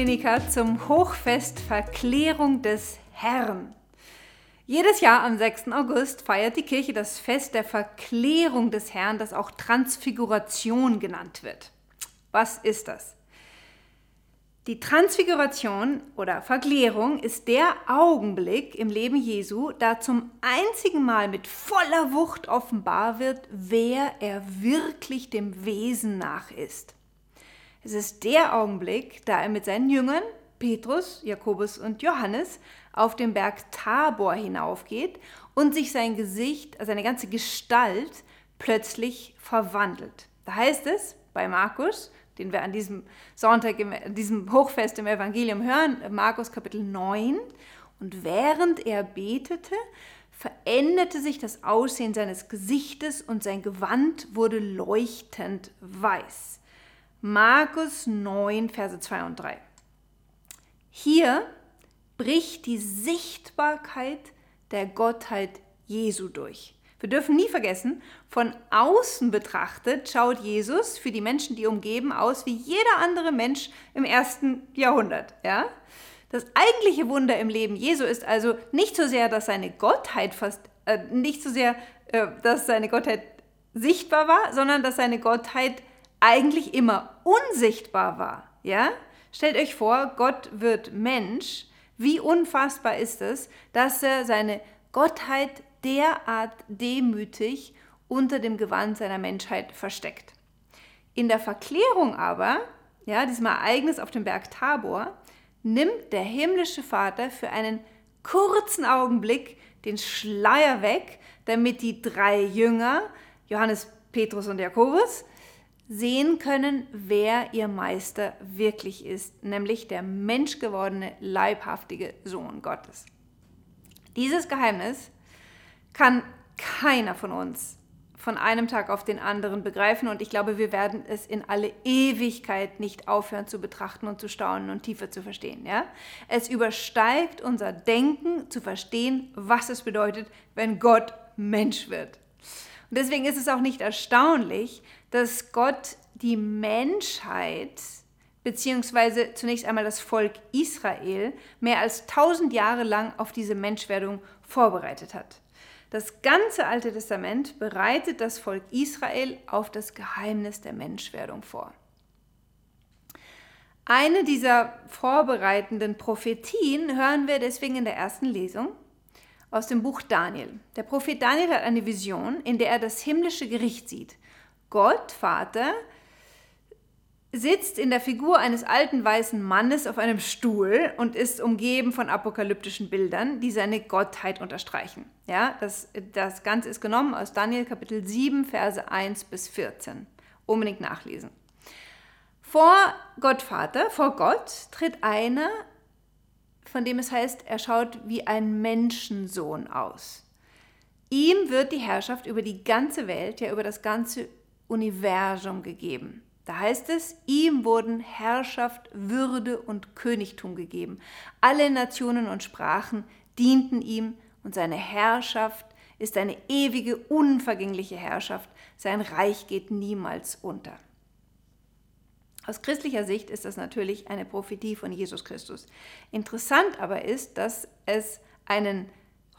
Dominika zum Hochfest Verklärung des Herrn. Jedes Jahr am 6. August feiert die Kirche das Fest der Verklärung des Herrn, das auch Transfiguration genannt wird. Was ist das? Die Transfiguration oder Verklärung ist der Augenblick im Leben Jesu, da zum einzigen Mal mit voller Wucht offenbar wird, wer er wirklich dem Wesen nach ist. Es ist der Augenblick, da er mit seinen Jüngern, Petrus, Jakobus und Johannes, auf den Berg Tabor hinaufgeht und sich sein Gesicht, seine ganze Gestalt plötzlich verwandelt. Da heißt es bei Markus, den wir an diesem Sonntag, an diesem Hochfest im Evangelium hören, Markus Kapitel 9, und während er betete, veränderte sich das Aussehen seines Gesichtes und sein Gewand wurde leuchtend weiß. Markus 9, Verse 2 und 3. Hier bricht die Sichtbarkeit der Gottheit Jesu durch. Wir dürfen nie vergessen, von außen betrachtet schaut Jesus für die Menschen, die umgeben, aus wie jeder andere Mensch im ersten Jahrhundert. Ja? Das eigentliche Wunder im Leben Jesu ist also nicht so sehr, dass seine Gottheit fast, äh, nicht so sehr, äh, dass seine Gottheit sichtbar war, sondern dass seine Gottheit eigentlich immer unsichtbar war. Ja? Stellt euch vor, Gott wird Mensch wie unfassbar ist es, dass er seine Gottheit derart demütig unter dem Gewand seiner Menschheit versteckt. In der Verklärung aber, ja, diesem Ereignis auf dem Berg Tabor, nimmt der himmlische Vater für einen kurzen Augenblick den Schleier weg, damit die drei Jünger, Johannes, Petrus und Jakobus, sehen können, wer ihr Meister wirklich ist, nämlich der menschgewordene, leibhaftige Sohn Gottes. Dieses Geheimnis kann keiner von uns von einem Tag auf den anderen begreifen und ich glaube, wir werden es in alle Ewigkeit nicht aufhören zu betrachten und zu staunen und tiefer zu verstehen. Ja? Es übersteigt unser Denken zu verstehen, was es bedeutet, wenn Gott Mensch wird. Und deswegen ist es auch nicht erstaunlich, dass Gott die Menschheit beziehungsweise zunächst einmal das Volk Israel mehr als tausend Jahre lang auf diese Menschwerdung vorbereitet hat. Das ganze Alte Testament bereitet das Volk Israel auf das Geheimnis der Menschwerdung vor. Eine dieser vorbereitenden Prophetien hören wir deswegen in der ersten Lesung aus dem Buch Daniel. Der Prophet Daniel hat eine Vision, in der er das himmlische Gericht sieht. Gott, Vater, sitzt in der Figur eines alten weißen Mannes auf einem Stuhl und ist umgeben von apokalyptischen Bildern, die seine Gottheit unterstreichen. Ja, das, das Ganze ist genommen aus Daniel Kapitel 7, Verse 1 bis 14. Unbedingt nachlesen. Vor Gott Vater, vor Gott tritt einer, von dem es heißt, er schaut wie ein Menschensohn aus. Ihm wird die Herrschaft über die ganze Welt, ja über das ganze Universum gegeben. Da heißt es, ihm wurden Herrschaft, Würde und Königtum gegeben. Alle Nationen und Sprachen dienten ihm und seine Herrschaft ist eine ewige, unvergängliche Herrschaft. Sein Reich geht niemals unter. Aus christlicher Sicht ist das natürlich eine Prophetie von Jesus Christus. Interessant aber ist, dass es einen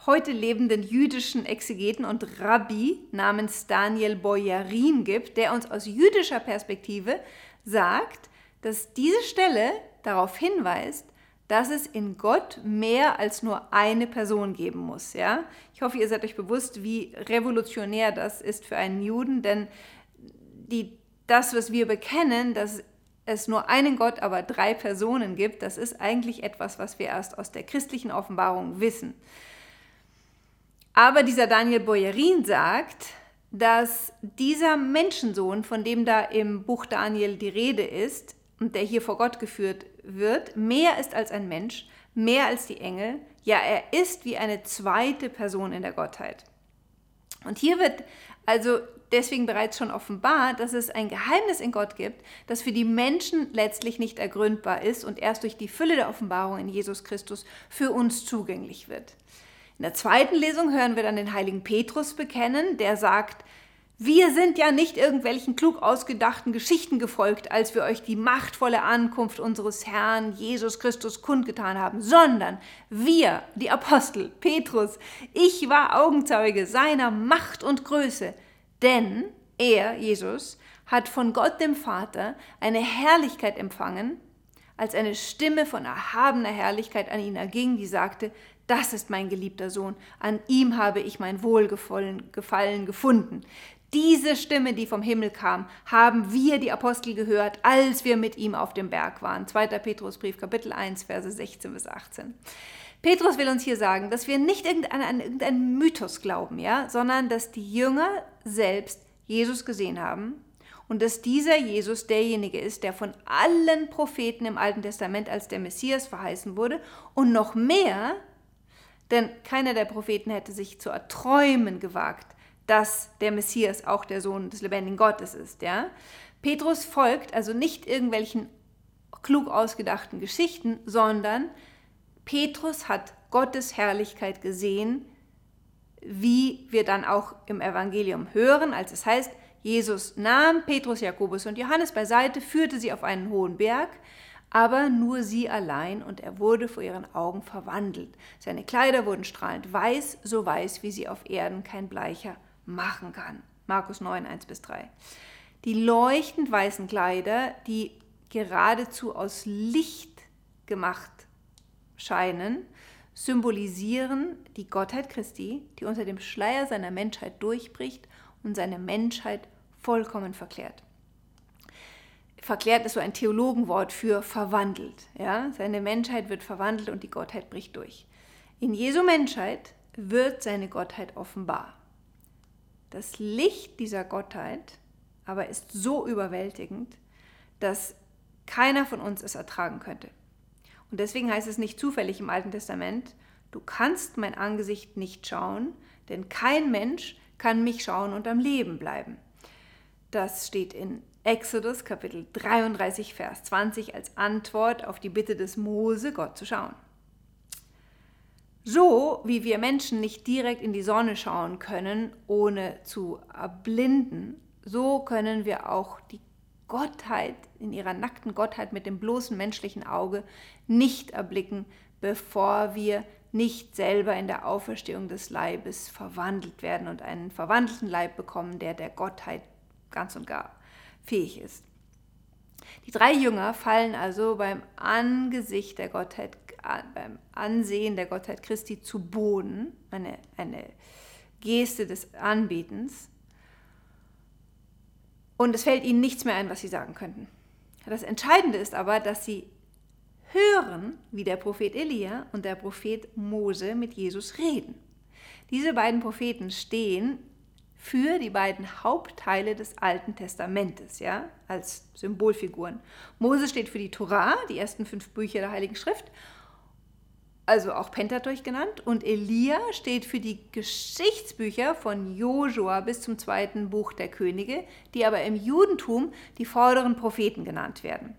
heute lebenden jüdischen Exegeten und Rabbi namens Daniel Boyarin gibt, der uns aus jüdischer Perspektive sagt, dass diese Stelle darauf hinweist, dass es in Gott mehr als nur eine Person geben muss. Ja? Ich hoffe, ihr seid euch bewusst, wie revolutionär das ist für einen Juden, denn die, das, was wir bekennen, dass es nur einen Gott, aber drei Personen gibt, das ist eigentlich etwas, was wir erst aus der christlichen Offenbarung wissen. Aber dieser Daniel Boyerin sagt, dass dieser Menschensohn, von dem da im Buch Daniel die Rede ist und der hier vor Gott geführt wird, mehr ist als ein Mensch, mehr als die Engel. Ja, er ist wie eine zweite Person in der Gottheit. Und hier wird also deswegen bereits schon offenbar, dass es ein Geheimnis in Gott gibt, das für die Menschen letztlich nicht ergründbar ist und erst durch die Fülle der Offenbarung in Jesus Christus für uns zugänglich wird. In der zweiten Lesung hören wir dann den heiligen Petrus bekennen, der sagt, Wir sind ja nicht irgendwelchen klug ausgedachten Geschichten gefolgt, als wir euch die machtvolle Ankunft unseres Herrn Jesus Christus kundgetan haben, sondern wir, die Apostel, Petrus, ich war Augenzeuge seiner Macht und Größe, denn er, Jesus, hat von Gott dem Vater eine Herrlichkeit empfangen, als eine Stimme von erhabener Herrlichkeit an ihn erging, die sagte, das ist mein geliebter Sohn, an ihm habe ich mein Wohlgefallen gefunden. Diese Stimme, die vom Himmel kam, haben wir, die Apostel, gehört, als wir mit ihm auf dem Berg waren. 2. Petrusbrief, Kapitel 1, Verse 16 bis 18. Petrus will uns hier sagen, dass wir nicht an, an irgendeinen Mythos glauben, ja, sondern dass die Jünger selbst Jesus gesehen haben und dass dieser Jesus derjenige ist, der von allen Propheten im Alten Testament als der Messias verheißen wurde und noch mehr, denn keiner der Propheten hätte sich zu erträumen gewagt, dass der Messias auch der Sohn des lebendigen Gottes ist. Ja? Petrus folgt also nicht irgendwelchen klug ausgedachten Geschichten, sondern Petrus hat Gottes Herrlichkeit gesehen, wie wir dann auch im Evangelium hören, als es heißt, Jesus nahm Petrus, Jakobus und Johannes beiseite, führte sie auf einen hohen Berg, aber nur sie allein und er wurde vor ihren Augen verwandelt. Seine Kleider wurden strahlend weiß, so weiß, wie sie auf Erden kein Bleicher machen kann. Markus 9, 1 bis 3. Die leuchtend weißen Kleider, die geradezu aus Licht gemacht scheinen, symbolisieren die Gottheit Christi, die unter dem Schleier seiner Menschheit durchbricht und seine Menschheit vollkommen verklärt. Verklärt ist so ein Theologenwort für verwandelt. Ja? Seine Menschheit wird verwandelt und die Gottheit bricht durch. In Jesu Menschheit wird seine Gottheit offenbar. Das Licht dieser Gottheit aber ist so überwältigend, dass keiner von uns es ertragen könnte. Und deswegen heißt es nicht zufällig im Alten Testament, du kannst mein Angesicht nicht schauen, denn kein Mensch kann mich schauen und am Leben bleiben. Das steht in Exodus Kapitel 33, Vers 20 als Antwort auf die Bitte des Mose, Gott zu schauen. So wie wir Menschen nicht direkt in die Sonne schauen können, ohne zu erblinden, so können wir auch die Gottheit in ihrer nackten Gottheit mit dem bloßen menschlichen Auge nicht erblicken, bevor wir nicht selber in der Auferstehung des Leibes verwandelt werden und einen verwandelten Leib bekommen, der der Gottheit ganz und gar fähig ist. Die drei Jünger fallen also beim Angesicht der Gottheit beim Ansehen der Gottheit Christi zu Boden, eine, eine Geste des Anbetens. Und es fällt ihnen nichts mehr ein, was sie sagen könnten. Das Entscheidende ist aber, dass sie hören, wie der Prophet Elia und der Prophet Mose mit Jesus reden. Diese beiden Propheten stehen für die beiden Hauptteile des Alten Testamentes, ja, als Symbolfiguren. Mose steht für die Torah, die ersten fünf Bücher der Heiligen Schrift, also auch Pentateuch genannt, und Elia steht für die Geschichtsbücher von Josua bis zum zweiten Buch der Könige, die aber im Judentum die vorderen Propheten genannt werden.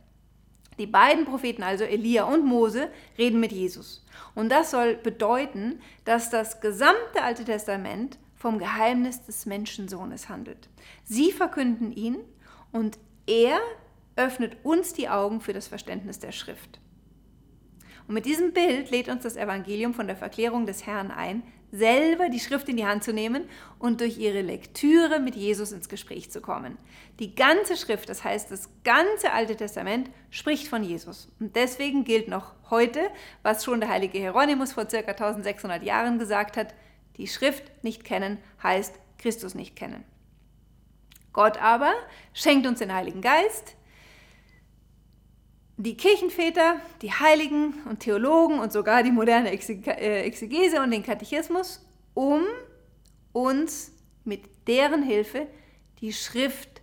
Die beiden Propheten, also Elia und Mose, reden mit Jesus. Und das soll bedeuten, dass das gesamte Alte Testament vom Geheimnis des Menschensohnes handelt. Sie verkünden ihn und er öffnet uns die Augen für das Verständnis der Schrift. Und mit diesem Bild lädt uns das Evangelium von der Verklärung des Herrn ein, selber die Schrift in die Hand zu nehmen und durch ihre Lektüre mit Jesus ins Gespräch zu kommen. Die ganze Schrift, das heißt das ganze Alte Testament, spricht von Jesus. Und deswegen gilt noch heute, was schon der heilige Hieronymus vor ca. 1600 Jahren gesagt hat, die Schrift nicht kennen heißt Christus nicht kennen. Gott aber schenkt uns den Heiligen Geist, die Kirchenväter, die Heiligen und Theologen und sogar die moderne äh, Exegese und den Katechismus, um uns mit deren Hilfe die Schrift,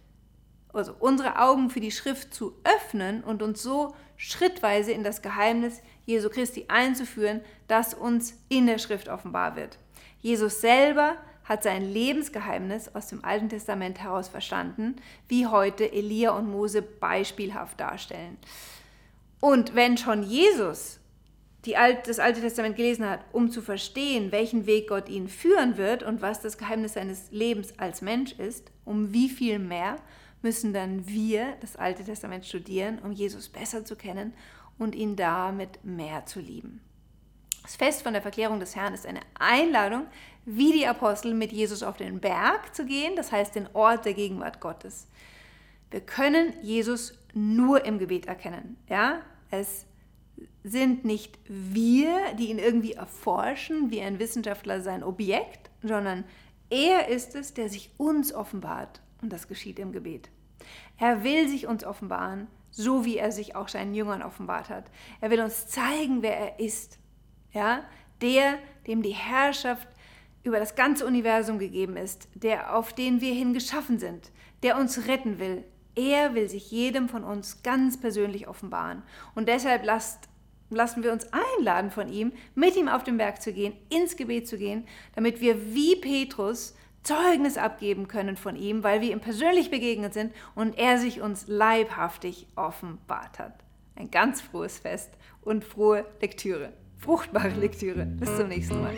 also unsere Augen für die Schrift zu öffnen und uns so schrittweise in das Geheimnis Jesu Christi einzuführen, das uns in der Schrift offenbar wird. Jesus selber hat sein Lebensgeheimnis aus dem Alten Testament heraus verstanden, wie heute Elia und Mose beispielhaft darstellen. Und wenn schon Jesus Alt, das Alte Testament gelesen hat, um zu verstehen, welchen Weg Gott ihn führen wird und was das Geheimnis seines Lebens als Mensch ist, um wie viel mehr müssen dann wir das Alte Testament studieren, um Jesus besser zu kennen und ihn damit mehr zu lieben. Das Fest von der Verklärung des Herrn ist eine Einladung, wie die Apostel mit Jesus auf den Berg zu gehen, das heißt den Ort der Gegenwart Gottes. Wir können Jesus nur im Gebet erkennen. Ja? Es sind nicht wir, die ihn irgendwie erforschen, wie ein Wissenschaftler sein Objekt, sondern er ist es, der sich uns offenbart. Und das geschieht im Gebet. Er will sich uns offenbaren, so wie er sich auch seinen Jüngern offenbart hat. Er will uns zeigen, wer er ist. Ja? Der, dem die Herrschaft über das ganze Universum gegeben ist, der auf den wir hin geschaffen sind, der uns retten will. Er will sich jedem von uns ganz persönlich offenbaren. Und deshalb lasst, lassen wir uns einladen von ihm, mit ihm auf den Berg zu gehen, ins Gebet zu gehen, damit wir wie Petrus Zeugnis abgeben können von ihm, weil wir ihm persönlich begegnet sind und er sich uns leibhaftig offenbart hat. Ein ganz frohes Fest und frohe Lektüre, fruchtbare Lektüre. Bis zum nächsten Mal.